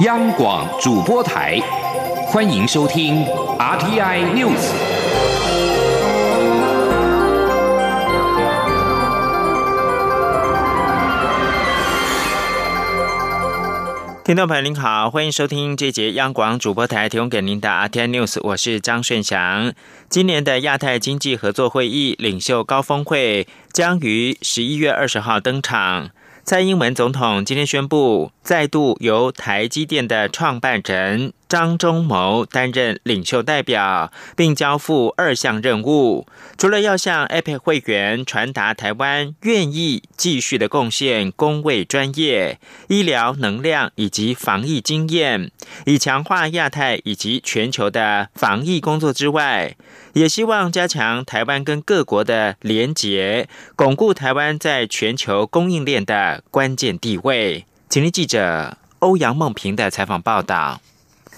央广主播台，欢迎收听 RTI News。听众朋友您好，欢迎收听这节央广主播台提供给您的 RTI News，我是张顺祥。今年的亚太经济合作会议领袖高峰会将于十一月二十号登场。蔡英文总统今天宣布，再度由台积电的创办人。张忠谋担任领袖代表，并交付二项任务，除了要向 APEC 会员传达台湾愿意继续的贡献工卫专业、医疗能量以及防疫经验，以强化亚太以及全球的防疫工作之外，也希望加强台湾跟各国的连结，巩固台湾在全球供应链的关键地位。请听记者欧阳梦平的采访报道。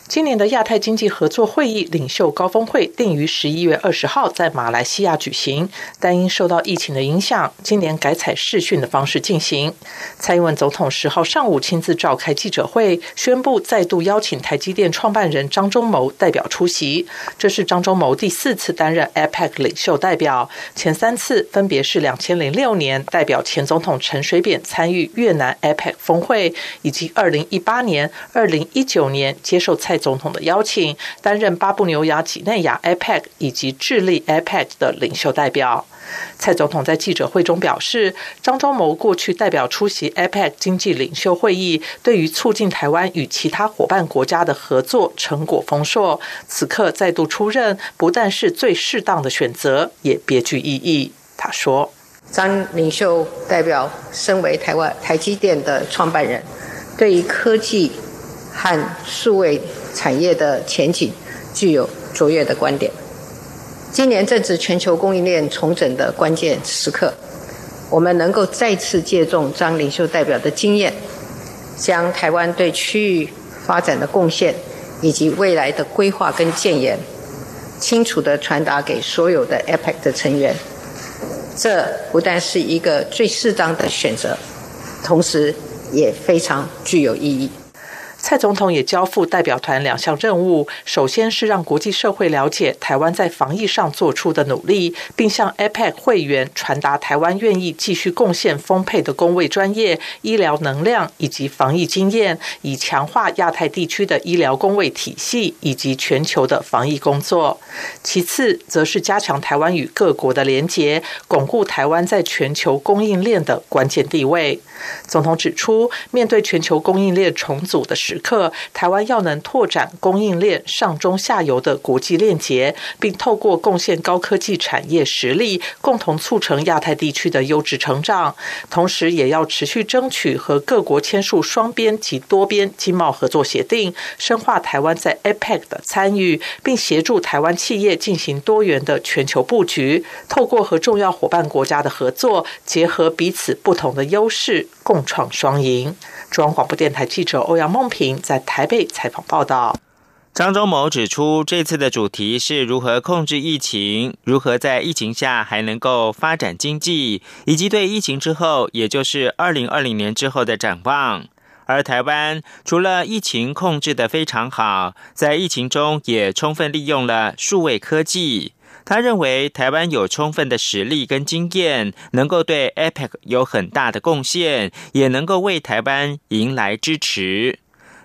今年的亚太经济合作会议领袖高峰会定于十一月二十号在马来西亚举行，但因受到疫情的影响，今年改采视讯的方式进行。蔡英文总统十号上午亲自召开记者会，宣布再度邀请台积电创办人张忠谋代表出席。这是张忠谋第四次担任 APEC 领袖代表，前三次分别是两千零六年代表前总统陈水扁参与越南 APEC 峰会，以及二零一八年、二零一九年接受蔡。总统的邀请，担任巴布纽亚几内亚 APEC 以及智利 APEC 的领袖代表。蔡总统在记者会中表示，张忠谋过去代表出席 APEC 经济领袖会议，对于促进台湾与其他伙伴国家的合作成果丰硕。此刻再度出任，不但是最适当的选择，也别具意义。他说：“张领袖代表身为台湾台积电的创办人，对于科技和数位。”产业的前景具有卓越的观点。今年正值全球供应链重整的关键时刻，我们能够再次借重张领袖代表的经验，将台湾对区域发展的贡献以及未来的规划跟建言，清楚地传达给所有的 APEC 的成员。这不但是一个最适当的选择，同时也非常具有意义。蔡总统也交付代表团两项任务，首先是让国际社会了解台湾在防疫上做出的努力，并向 APEC 会员传达台湾愿意继续贡献丰沛的工位专业、医疗能量以及防疫经验，以强化亚太地区的医疗工位体系以及全球的防疫工作。其次，则是加强台湾与各国的连结，巩固台湾在全球供应链的关键地位。总统指出，面对全球供应链重组的时刻，台湾要能拓展供应链上中下游的国际链接，并透过贡献高科技产业实力，共同促成亚太地区的优质成长。同时，也要持续争取和各国签署双边及多边经贸合作协定，深化台湾在 APEC 的参与，并协助台湾企业进行多元的全球布局。透过和重要伙伴国家的合作，结合彼此不同的优势。共创双赢。中央广播电台记者欧阳梦平在台北采访报道。张忠谋指出，这次的主题是如何控制疫情，如何在疫情下还能够发展经济，以及对疫情之后，也就是二零二零年之后的展望。而台湾除了疫情控制的非常好，在疫情中也充分利用了数位科技。他认为台湾有充分的实力跟经验，能够对 APEC 有很大的贡献，也能够为台湾迎来支持。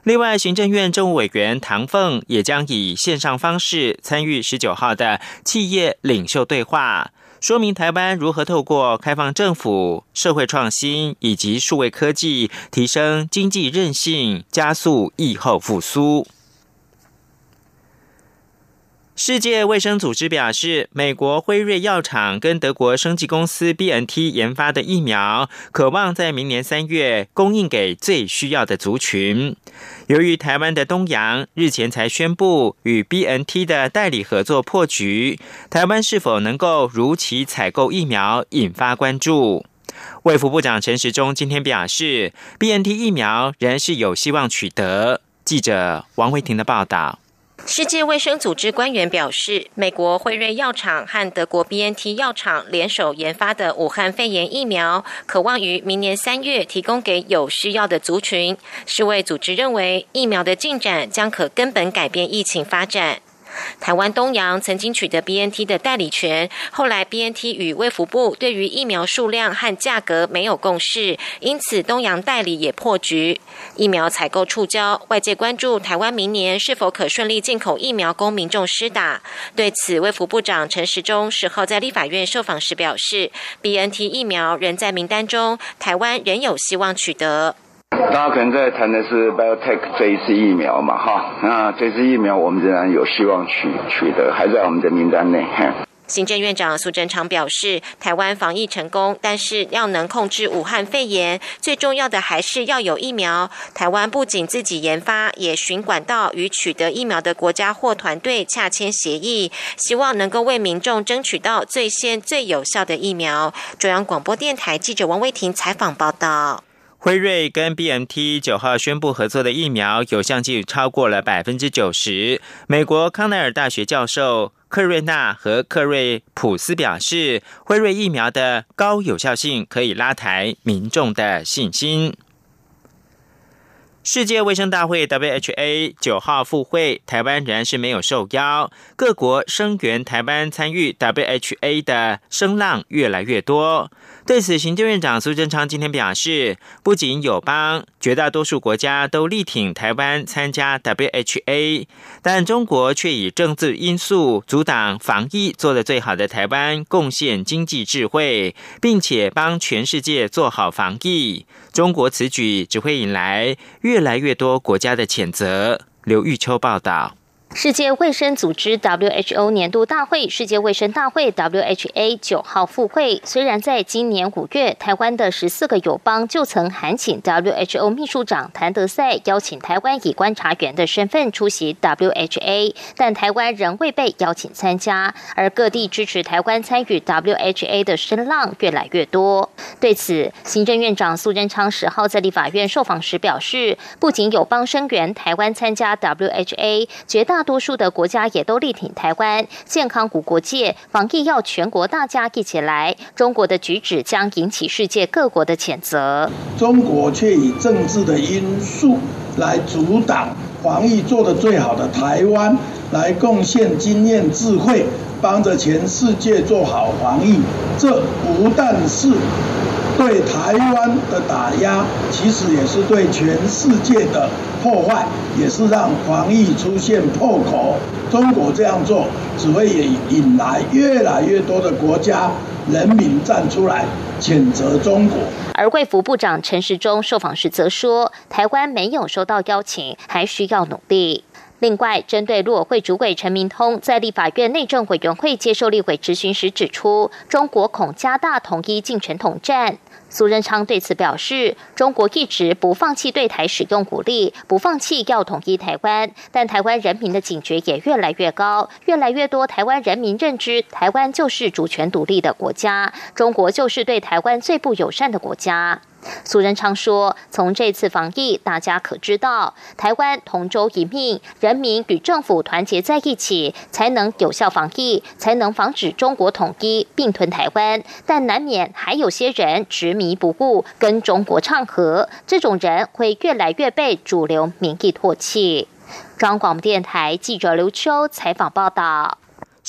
另外，行政院政务委员唐凤也将以线上方式参与十九号的企业领袖对话，说明台湾如何透过开放政府、社会创新以及数位科技，提升经济韧性，加速疫后复苏。世界卫生组织表示，美国辉瑞药厂跟德国生技公司 B N T 研发的疫苗，渴望在明年三月供应给最需要的族群。由于台湾的东阳日前才宣布与 B N T 的代理合作破局，台湾是否能够如期采购疫苗，引发关注。卫福部长陈时中今天表示，B N T 疫苗仍是有希望取得。记者王维婷的报道。世界卫生组织官员表示，美国辉瑞药厂和德国 BNT 药厂联手研发的武汉肺炎疫苗，渴望于明年三月提供给有需要的族群。世卫组织认为，疫苗的进展将可根本改变疫情发展。台湾东洋曾经取得 BNT 的代理权，后来 BNT 与卫福部对于疫苗数量和价格没有共识，因此东洋代理也破局。疫苗采购触礁，外界关注台湾明年是否可顺利进口疫苗供民众施打。对此，卫福部长陈时中十号在立法院受访时表示，BNT 疫苗仍在名单中，台湾仍有希望取得。大家可能在谈的是 BioTech 这一次疫苗嘛，哈，那这次疫苗我们仍然有希望取取得，还在我们的名单内。行政院长苏贞昌表示，台湾防疫成功，但是要能控制武汉肺炎，最重要的还是要有疫苗。台湾不仅自己研发，也寻管道与取得疫苗的国家或团队洽签协议，希望能够为民众争取到最先最有效的疫苗。中央广播电台记者王威婷采访报道。辉瑞跟 B M T 九号宣布合作的疫苗有效性超过了百分之九十。美国康奈尔大学教授克瑞纳和克瑞普斯表示，辉瑞疫苗的高有效性可以拉抬民众的信心。世界卫生大会 （WHA） 九号复会，台湾仍然是没有受邀。各国声援台湾参与 WHA 的声浪越来越多。对此，行政院长苏贞昌今天表示，不仅友邦，绝大多数国家都力挺台湾参加 WHA，但中国却以政治因素阻挡防疫做得最好的台湾贡献经济智慧，并且帮全世界做好防疫。中国此举只会引来越来越多国家的谴责。刘玉秋报道。世界卫生组织 WHO 年度大会，世界卫生大会 WHA 九号复会。虽然在今年五月，台湾的十四个友邦就曾函请 WHO 秘书长谭德赛邀请台湾以观察员的身份出席 WHA，但台湾仍未被邀请参加。而各地支持台湾参与 WHA 的声浪越来越多。对此，行政院长苏贞昌十号在立法院受访时表示，不仅友邦声援台湾参加 WHA，绝大大多数的国家也都力挺台湾健康无国界，防疫要全国大家一起来。中国的举止将引起世界各国的谴责。中国却以政治的因素来阻挡防疫做得最好的台湾，来贡献经验智慧，帮着全世界做好防疫。这不但是对台湾的打压，其实也是对全世界的。破坏也是让防疫出现破口。中国这样做，只会引引来越来越多的国家人民站出来谴责中国。而卫福部长陈时中受访时则说，台湾没有收到邀请，还需要努力。另外，针对陆委会主委陈明通在立法院内政委员会接受立委质询时指出，中国恐加大统一进程统战。苏贞昌对此表示，中国一直不放弃对台使用武力，不放弃要统一台湾，但台湾人民的警觉也越来越高，越来越多台湾人民认知台湾就是主权独立的国家，中国就是对台湾最不友善的国家。苏仁昌说：“从这次防疫，大家可知道，台湾同舟一命，人民与政府团结在一起，才能有效防疫，才能防止中国统一并吞台湾。但难免还有些人执迷不悟，跟中国唱和，这种人会越来越被主流民意唾弃。”中央广播电台记者刘秋采访报道。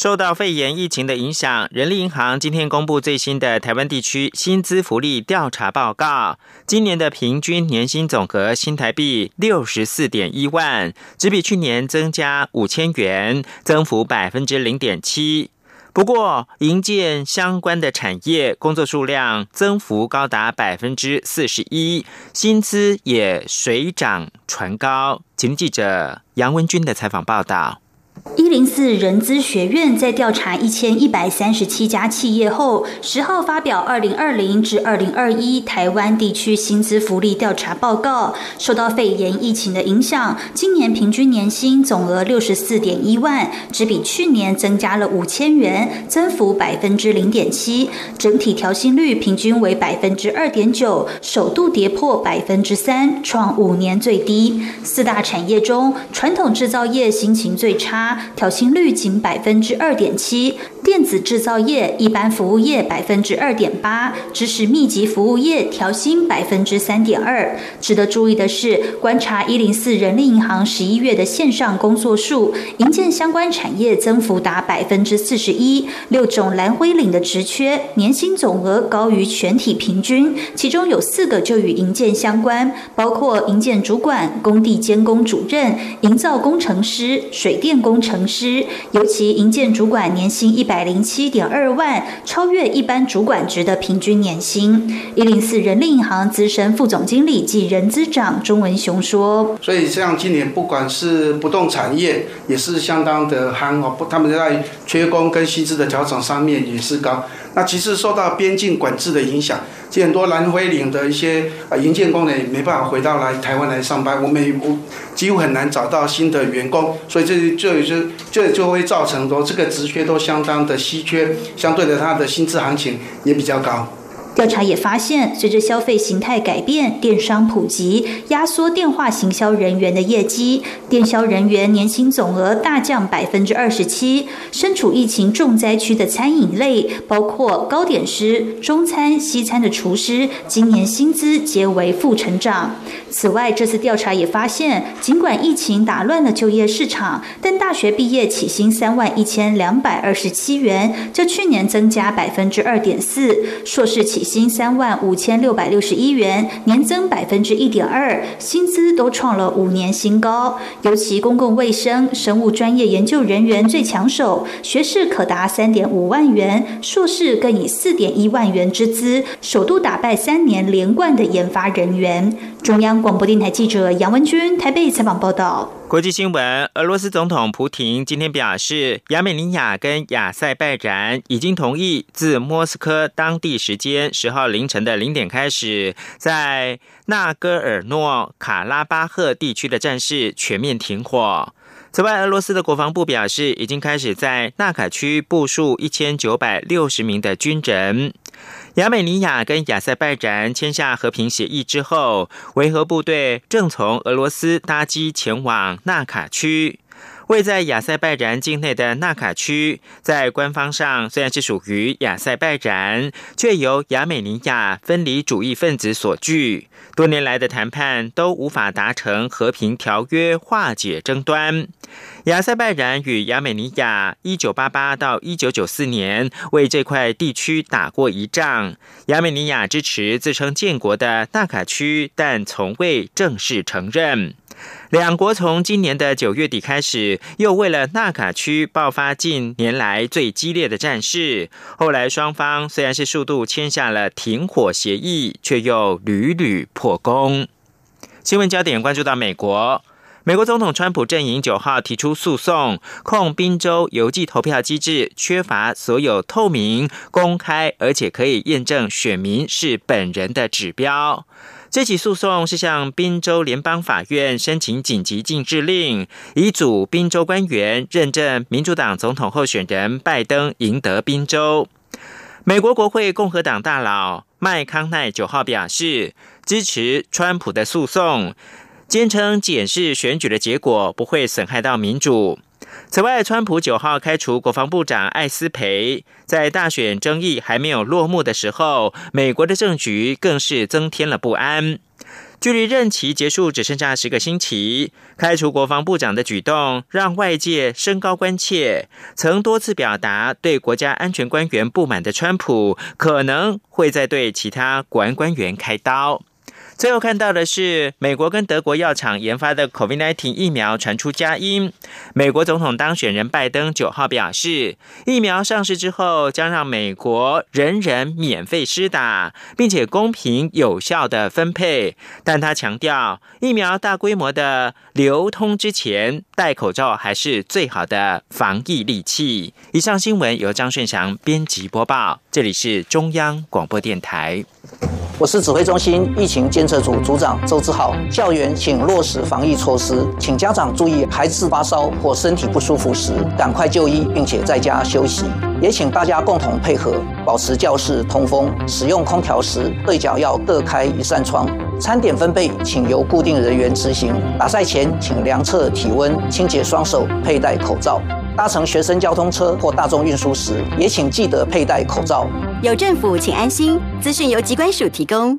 受到肺炎疫情的影响，人力银行今天公布最新的台湾地区薪资福利调查报告。今年的平均年薪总额新台币六十四点一万，只比去年增加五千元，增幅百分之零点七。不过，营建相关的产业工作数量增幅高达百分之四十一，薪资也水涨船高。请记者杨文军的采访报道。一零四人资学院在调查一千一百三十七家企业后，十号发表二零二零至二零二一台湾地区薪资福利调查报告。受到肺炎疫情的影响，今年平均年薪总额六十四点一万，只比去年增加了五千元，增幅百分之零点七。整体调薪率平均为百分之二点九，首度跌破百分之三，创五年最低。四大产业中，传统制造业心情最差。调薪率仅百分之二点七，电子制造业、一般服务业百分之二点八，知识密集服务业调薪百分之三点二。值得注意的是，观察一零四人力银行十一月的线上工作数，营建相关产业增幅达百分之四十一，六种蓝灰领的职缺年薪总额高于全体平均，其中有四个就与营建相关，包括营建主管、工地监工主任、营造工程师、水电工工程。师，尤其营建主管年薪一百零七点二万，超越一般主管职的平均年薪。一零四人力银行资深副总经理及人资长钟文雄说：“所以像今年不管是不动产业，也是相当的憨哦，他们在缺工跟薪资的调整上面也是高。那其实受到边境管制的影响。”很多蓝灰领的一些啊营建工人也没办法回到来台湾来上班，我们也几乎很难找到新的员工，所以这这就这就会造成说这个职缺都相当的稀缺，相对的它的薪资行情也比较高。调查也发现，随着消费形态改变、电商普及，压缩电话行销人员的业绩，电销人员年薪总额大降百分之二十七。身处疫情重灾区的餐饮类，包括糕点师、中餐、西餐的厨师，今年薪资皆为负成长。此外，这次调查也发现，尽管疫情打乱了就业市场，但大学毕业起薪三万一千两百二十七元，较去年增加百分之二点四；硕士起薪三万五千六百六十一元，年增百分之一点二，薪资都创了五年新高。尤其公共卫生、生物专业研究人员最抢手，学士可达三点五万元，硕士更以四点一万元之资，首度打败三年连冠的研发人员。中央。广播电台记者杨文君台北采访报道。国际新闻：俄罗斯总统普廷今天表示，亚美尼亚跟亚塞拜然已经同意自莫斯科当地时间十号凌晨的零点开始，在纳戈尔诺卡拉巴赫地区的战事全面停火。此外，俄罗斯的国防部表示，已经开始在纳卡区部署一千九百六十名的军人。亚美尼亚跟亚塞拜然签下和平协议之后，维和部队正从俄罗斯搭机前往纳卡区。位在亚塞拜然境内的纳卡区，在官方上虽然是属于亚塞拜然，却由亚美尼亚分离主义分子所据。多年来的谈判都无法达成和平条约化解争端。亚塞拜然与亚美尼亚一九八八到一九九四年为这块地区打过一仗。亚美尼亚支持自称建国的纳卡区，但从未正式承认。两国从今年的九月底开始，又为了纳卡区爆发近年来最激烈的战事。后来双方虽然是速度签下了停火协议，却又屡屡破功。新闻焦点关注到美国，美国总统川普阵营九号提出诉讼，控宾州邮寄投票机制缺乏所有透明、公开，而且可以验证选民是本人的指标。这起诉讼是向宾州联邦法院申请紧急禁制令，以阻宾州官员认证民主党总统候选人拜登赢得宾州。美国国会共和党大佬麦康奈九号表示支持川普的诉讼，坚称检视选举的结果不会损害到民主。此外，川普九号开除国防部长艾斯培，在大选争议还没有落幕的时候，美国的政局更是增添了不安。距离任期结束只剩下十个星期，开除国防部长的举动让外界升高关切。曾多次表达对国家安全官员不满的川普，可能会在对其他国安官员开刀。最后看到的是，美国跟德国药厂研发的 COVID-19 疫苗传出佳音。美国总统当选人拜登九号表示，疫苗上市之后将让美国人人免费施打，并且公平有效的分配。但他强调，疫苗大规模的流通之前，戴口罩还是最好的防疫利器。以上新闻由张顺祥编辑播报，这里是中央广播电台。我是指挥中心疫情监测组组长周志浩。校园请落实防疫措施，请家长注意，孩子发烧或身体不舒服时，赶快就医，并且在家休息。也请大家共同配合，保持教室通风。使用空调时，对角要各开一扇窗。餐点分配，请由固定人员执行。打赛前，请量测体温，清洁双手，佩戴口罩。搭乘学生交通车或大众运输时，也请记得佩戴口罩。有政府，请安心。资讯由机关署提供。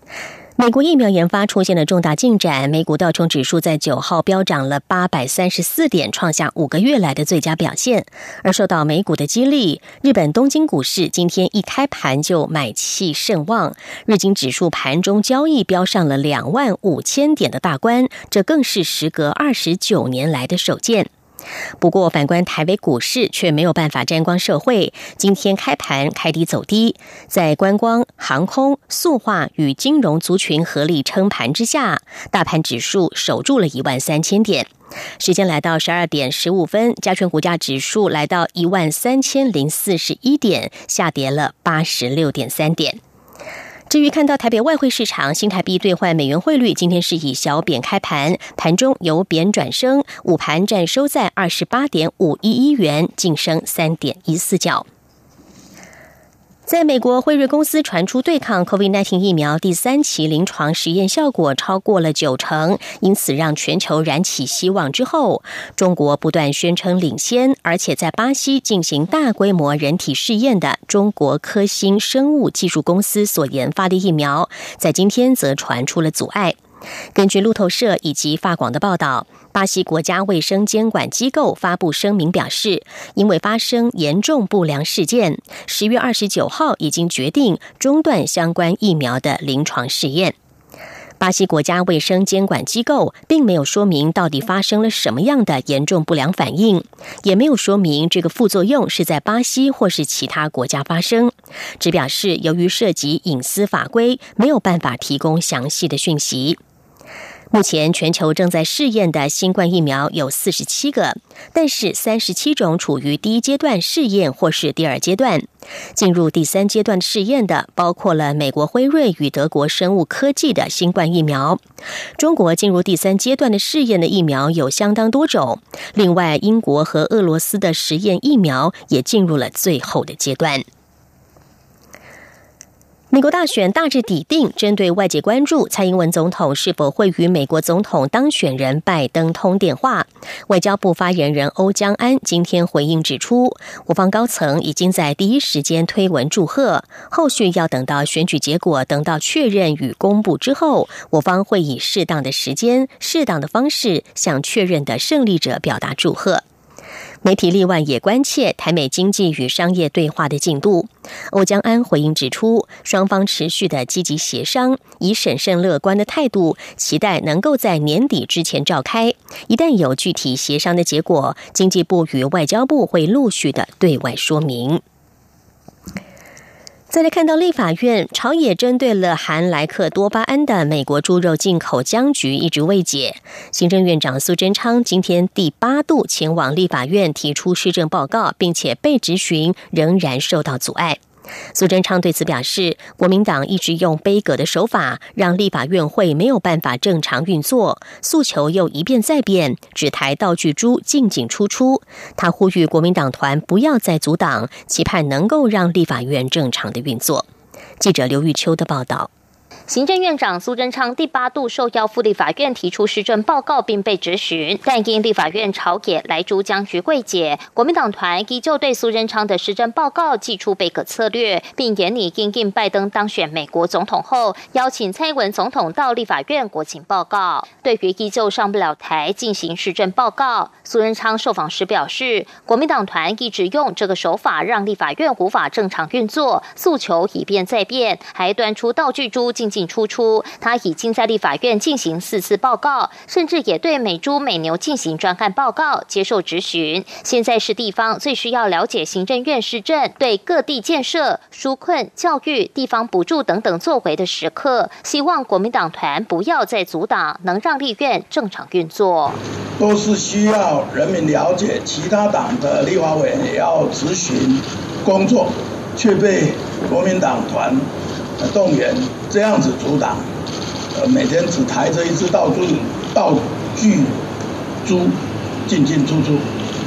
美国疫苗研发出现了重大进展，美股道琼指数在九号飙涨了八百三十四点，创下五个月来的最佳表现。而受到美股的激励，日本东京股市今天一开盘就买气甚旺，日经指数盘中交易飙上了两万五千点的大关，这更是时隔二十九年来的首见。不过，反观台北股市却没有办法沾光社会。今天开盘开低走低，在观光、航空、塑化与金融族群合力撑盘之下，大盘指数守住了一万三千点。时间来到十二点十五分，加权股价指数来到一万三千零四十一点，下跌了八十六点三点。至于看到台北外汇市场新台币兑换美元汇率，今天是以小贬开盘，盘中由贬转升，午盘站收在二十八点五一一元，净升三点一四角。在美国辉瑞公司传出对抗 COVID-19 疫苗第三期临床实验效果超过了九成，因此让全球燃起希望之后，中国不断宣称领先，而且在巴西进行大规模人体试验的中国科兴生物技术公司所研发的疫苗，在今天则传出了阻碍。根据路透社以及法广的报道，巴西国家卫生监管机构发布声明表示，因为发生严重不良事件，十月二十九号已经决定中断相关疫苗的临床试验。巴西国家卫生监管机构并没有说明到底发生了什么样的严重不良反应，也没有说明这个副作用是在巴西或是其他国家发生，只表示由于涉及隐私法规，没有办法提供详细的讯息。目前全球正在试验的新冠疫苗有四十七个，但是三十七种处于第一阶段试验或是第二阶段。进入第三阶段试验的包括了美国辉瑞与德国生物科技的新冠疫苗。中国进入第三阶段的试验的疫苗有相当多种，另外英国和俄罗斯的实验疫苗也进入了最后的阶段。美国大选大致底定，针对外界关注蔡英文总统是否会与美国总统当选人拜登通电话，外交部发言人欧江安今天回应指出，我方高层已经在第一时间推文祝贺，后续要等到选举结果等到确认与公布之后，我方会以适当的时间、适当的方式向确认的胜利者表达祝贺。媒体例外也关切台美经济与商业对话的进度。欧江安回应指出，双方持续的积极协商，以审慎乐观的态度，期待能够在年底之前召开。一旦有具体协商的结果，经济部与外交部会陆续的对外说明。再来看到立法院朝野针对了含莱克多巴胺的美国猪肉进口僵局一直未解。行政院长苏贞昌今天第八度前往立法院提出施政报告，并且被质询仍然受到阻碍。苏贞昌对此表示，国民党一直用卑革的手法，让立法院会没有办法正常运作，诉求又一变再变，只台道具猪进进出出。他呼吁国民党团不要再阻挡，期盼能够让立法院正常的运作。记者刘玉秋的报道。行政院长苏贞昌第八度受邀赴立法院提出施政报告，并被质询，但因立法院朝野来珠僵局未解，国民党团依旧对苏贞昌的施政报告寄出备可策略，并严拟应应拜登当选美国总统后，邀请蔡英文总统到立法院国情报告。对于依旧上不了台进行施政报告，苏贞昌受访时表示，国民党团一直用这个手法让立法院无法正常运作，诉求以变再变，还端出道具猪。进进出出，他已经在立法院进行四次报告，甚至也对美猪美牛进行专案报告，接受质询。现在是地方最需要了解行政院施政对各地建设、纾困、教育、地方补助等等作为的时刻，希望国民党团不要再阻挡，能让立院正常运作。都是需要人民了解，其他党的立法委也要执行工作，却被国民党团。动员这样子阻挡，呃，每天只抬着一只道具道具猪进进出出。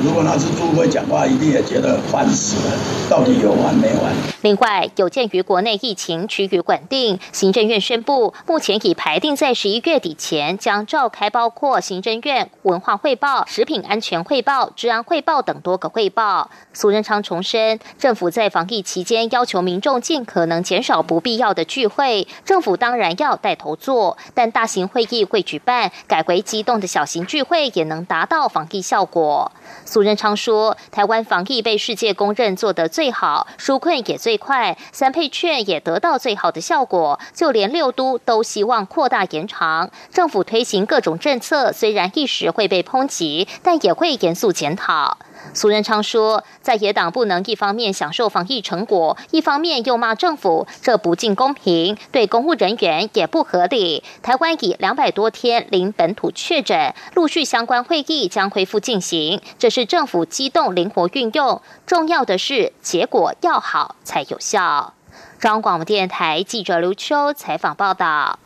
如果那只猪会讲话，一定也觉得烦死了。到底有完没完？另外，有鉴于国内疫情趋于稳定，行政院宣布，目前已排定在十一月底前将召开包括行政院文化汇报、食品安全汇报、治安汇报等多个汇报。苏仁昌重申，政府在防疫期间要求民众尽可能减少不必要的聚会，政府当然要带头做，但大型会议会举办，改为机动的小型聚会也能达到防疫效果。苏贞昌说：“台湾防疫被世界公认做得最好，纾困也最快，三配券也得到最好的效果。就连六都都希望扩大延长。政府推行各种政策，虽然一时会被抨击，但也会严肃检讨。”苏仁昌说，在野党不能一方面享受防疫成果，一方面又骂政府，这不尽公平，对公务人员也不合理。台湾已两百多天零本土确诊，陆续相关会议将恢复进行，这是政府机动灵活运用。重要的是结果要好才有效。中央广播电台记者刘秋采访报道。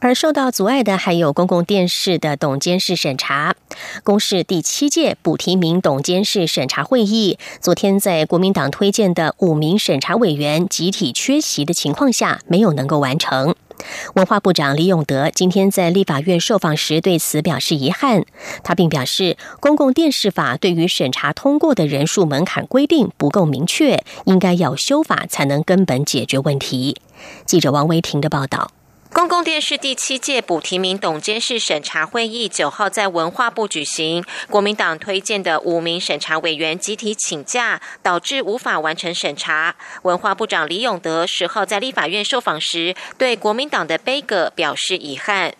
而受到阻碍的还有公共电视的董监事审查。公视第七届补提名董监事审查会议，昨天在国民党推荐的五名审查委员集体缺席的情况下，没有能够完成。文化部长李永德今天在立法院受访时对此表示遗憾。他并表示，公共电视法对于审查通过的人数门槛规定不够明确，应该要修法才能根本解决问题。记者王维婷的报道。公共电视第七届补提名董监事审查会议九号在文化部举行，国民党推荐的五名审查委员集体请假，导致无法完成审查。文化部长李永德十号在立法院受访时，对国民党的悲歌表示遗憾。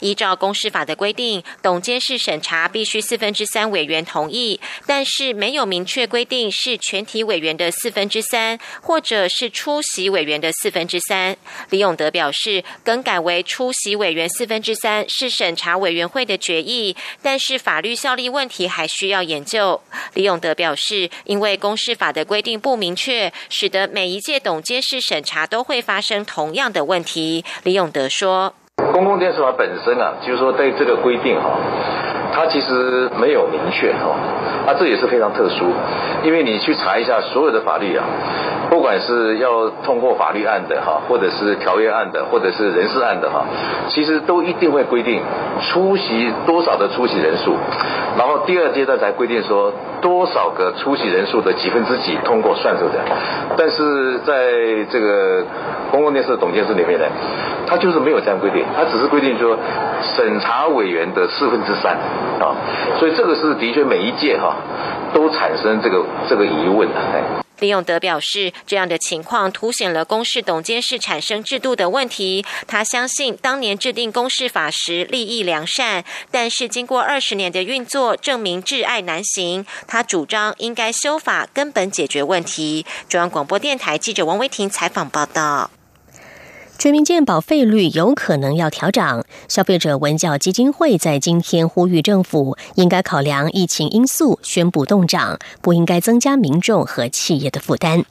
依照公示法的规定，董监事审查必须四分之三委员同意，但是没有明确规定是全体委员的四分之三，或者是出席委员的四分之三。李永德表示，更改为出席委员四分之三是审查委员会的决议，但是法律效力问题还需要研究。李永德表示，因为公示法的规定不明确，使得每一届董监事审查都会发生同样的问题。李永德说。公共电视法本身啊，就是说对这个规定哈，它其实没有明确哈，啊啊这也是非常特殊，因为你去查一下所有的法律啊，不管是要通过法律案的哈，或者是条约案的，或者是人事案的哈，其实都一定会规定出席多少的出席人数，然后第二阶段才规定说多少个出席人数的几分之几通过算出来，但是在这个公共电视的董监事里面呢，他就是没有这样规定。他只是规定说，审查委员的四分之三啊，所以这个是的确每一届哈都产生这个这个疑问的。李永德表示，这样的情况凸显了公示董监事产生制度的问题。他相信当年制定公示法时利益良善，但是经过二十年的运作，证明挚爱难行。他主张应该修法，根本解决问题。中央广播电台记者王维婷采访报道。全民健保费率有可能要调整，消费者文教基金会在今天呼吁政府应该考量疫情因素，宣布动涨，不应该增加民众和企业的负担。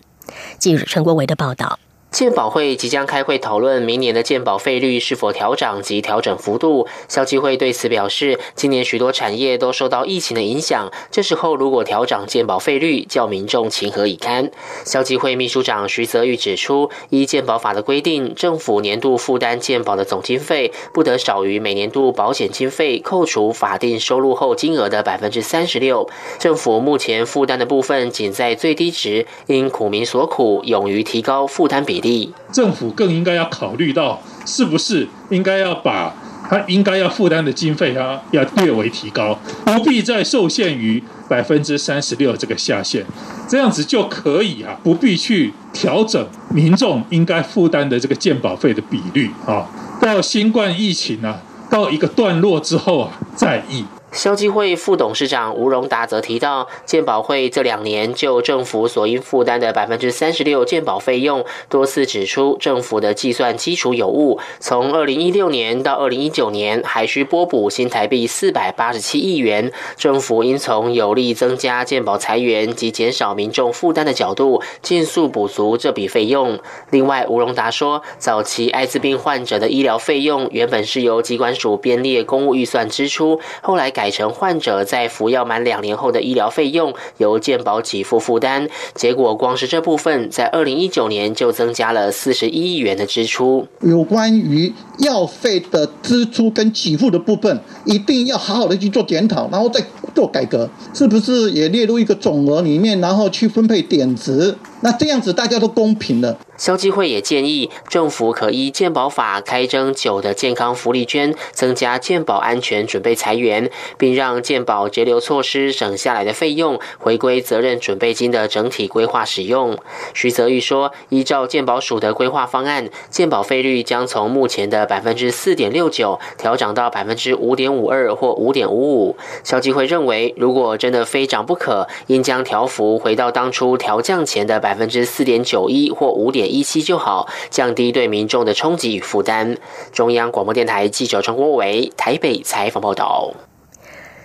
记者陈国伟的报道。健保会即将开会讨论明年的健保费率是否调涨及调整幅度。消基会对此表示，今年许多产业都受到疫情的影响，这时候如果调涨健保费率，叫民众情何以堪？消基会秘书长徐泽玉指出，依健保法的规定，政府年度负担健保的总经费不得少于每年度保险经费扣除法定收入后金额的百分之三十六。政府目前负担的部分仅在最低值，因苦民所苦，勇于提高负担比。政府更应该要考虑到，是不是应该要把他应该要负担的经费啊，要略微提高，不必再受限于百分之三十六这个下限，这样子就可以啊，不必去调整民众应该负担的这个健保费的比率啊，到新冠疫情啊到一个段落之后啊再议。消基会副董事长吴荣达则提到，健保会这两年就政府所应负担的百分之三十六健保费用，多次指出政府的计算基础有误。从二零一六年到二零一九年，还需拨补新台币四百八十七亿元。政府应从有力增加健保裁员及减少民众负担的角度，尽速补足这笔费用。另外，吴荣达说，早期艾滋病患者的医疗费用原本是由机关署编列公务预算支出，后来改。改成患者在服药满两年后的医疗费用由健保给付负担，结果光是这部分在二零一九年就增加了四十一亿元的支出。有关于药费的支出跟给付的部分，一定要好好的去做检讨，然后再做改革，是不是也列入一个总额里面，然后去分配点值？那这样子大家都公平了。消基会也建议政府可依健保法开征九的健康福利捐，增加健保安全准备裁员，并让健保节流措施省下来的费用回归责任准备金的整体规划使用。徐泽玉说，依照健保署的规划方案，健保费率将从目前的百分之四点六九调涨到百分之五点五二或五点五五。消基会认为，如果真的非涨不可，应将调幅回到当初调降前的百百分之四点九一或五点。一七就好，降低对民众的冲击与负担。中央广播电台记者陈国伟台北采访报道。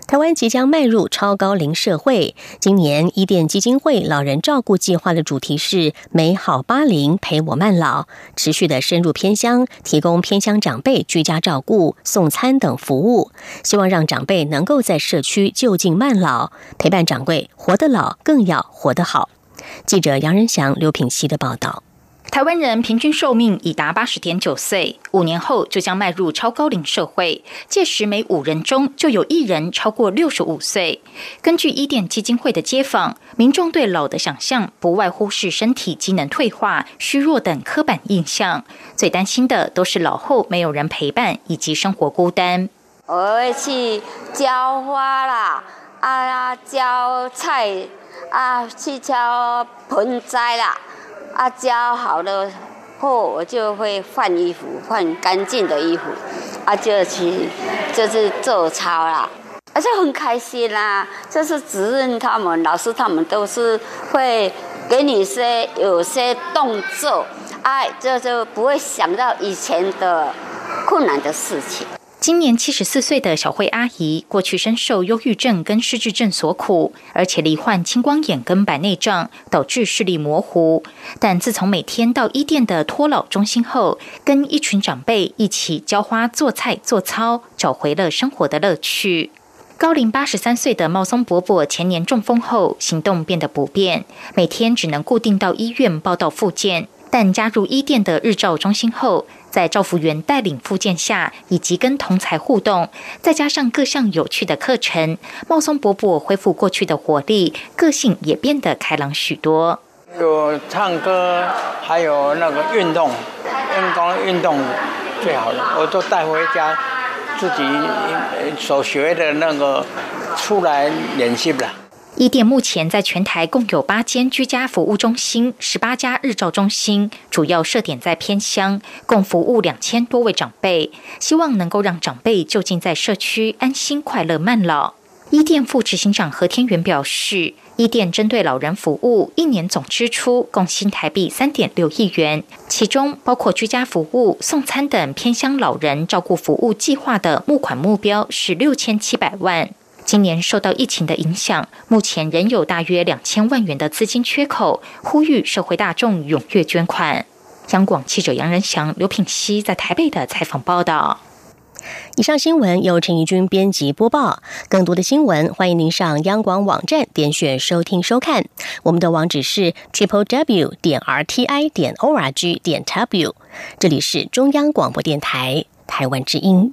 台湾即将迈入超高龄社会，今年伊甸基金会老人照顾计划的主题是“美好八零，陪我慢老”，持续的深入偏乡，提供偏乡长辈居家照顾、送餐等服务，希望让长辈能够在社区就近慢老，陪伴长辈活得老，更要活得好。记者杨仁祥、刘品熙的报道。台湾人平均寿命已达八十点九岁，五年后就将迈入超高龄社会，届时每五人中就有一人超过六十五岁。根据伊甸基金会的街访，民众对老的想象不外乎是身体机能退化、虚弱等刻板印象，最担心的都是老后没有人陪伴以及生活孤单。我会去浇花啦，啊，浇菜，啊，去浇盆栽啦。啊，浇好了后，我就会换衣服，换干净的衣服，啊，就去就是做操啦，而且很开心啦。就是主任他们、老师他们都是会给你些有些动作，哎，就就不会想到以前的困难的事情。今年七十四岁的小慧阿姨，过去深受忧郁症跟失智症所苦，而且罹患青光眼跟白内障，导致视力模糊。但自从每天到医店的托老中心后，跟一群长辈一起浇花、做菜、做操，找回了生活的乐趣。高龄八十三岁的茂松伯伯前年中风后，行动变得不便，每天只能固定到医院报到复健。但加入医店的日照中心后，在赵福元带领复健下，以及跟同才互动，再加上各项有趣的课程，茂松伯伯恢复过去的活力，个性也变得开朗许多。有唱歌，还有那个运动，运动运动最好了，我都带回家，自己所学的那个出来练习了。伊店目前在全台共有八间居家服务中心、十八家日照中心，主要设点在偏乡，共服务两千多位长辈，希望能够让长辈就近在社区安心快乐慢老。伊店副执行长何天元表示，伊店针对老人服务，一年总支出共新台币三点六亿元，其中包括居家服务、送餐等偏乡老人照顾服务计划的募款目标是六千七百万。今年受到疫情的影响，目前仍有大约两千万元的资金缺口，呼吁社会大众踊跃捐款。央广记者杨仁祥、刘品熙在台北的采访报道。以上新闻由陈怡君编辑播报。更多的新闻，欢迎您上央广网站点选收听收看。我们的网址是 triple w 点 r t i 点 o r g 点 w。这里是中央广播电台台湾之音。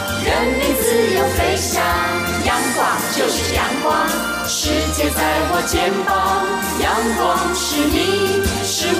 人民自由飞翔。阳光就是阳光，世界在我肩膀。阳光是你，是。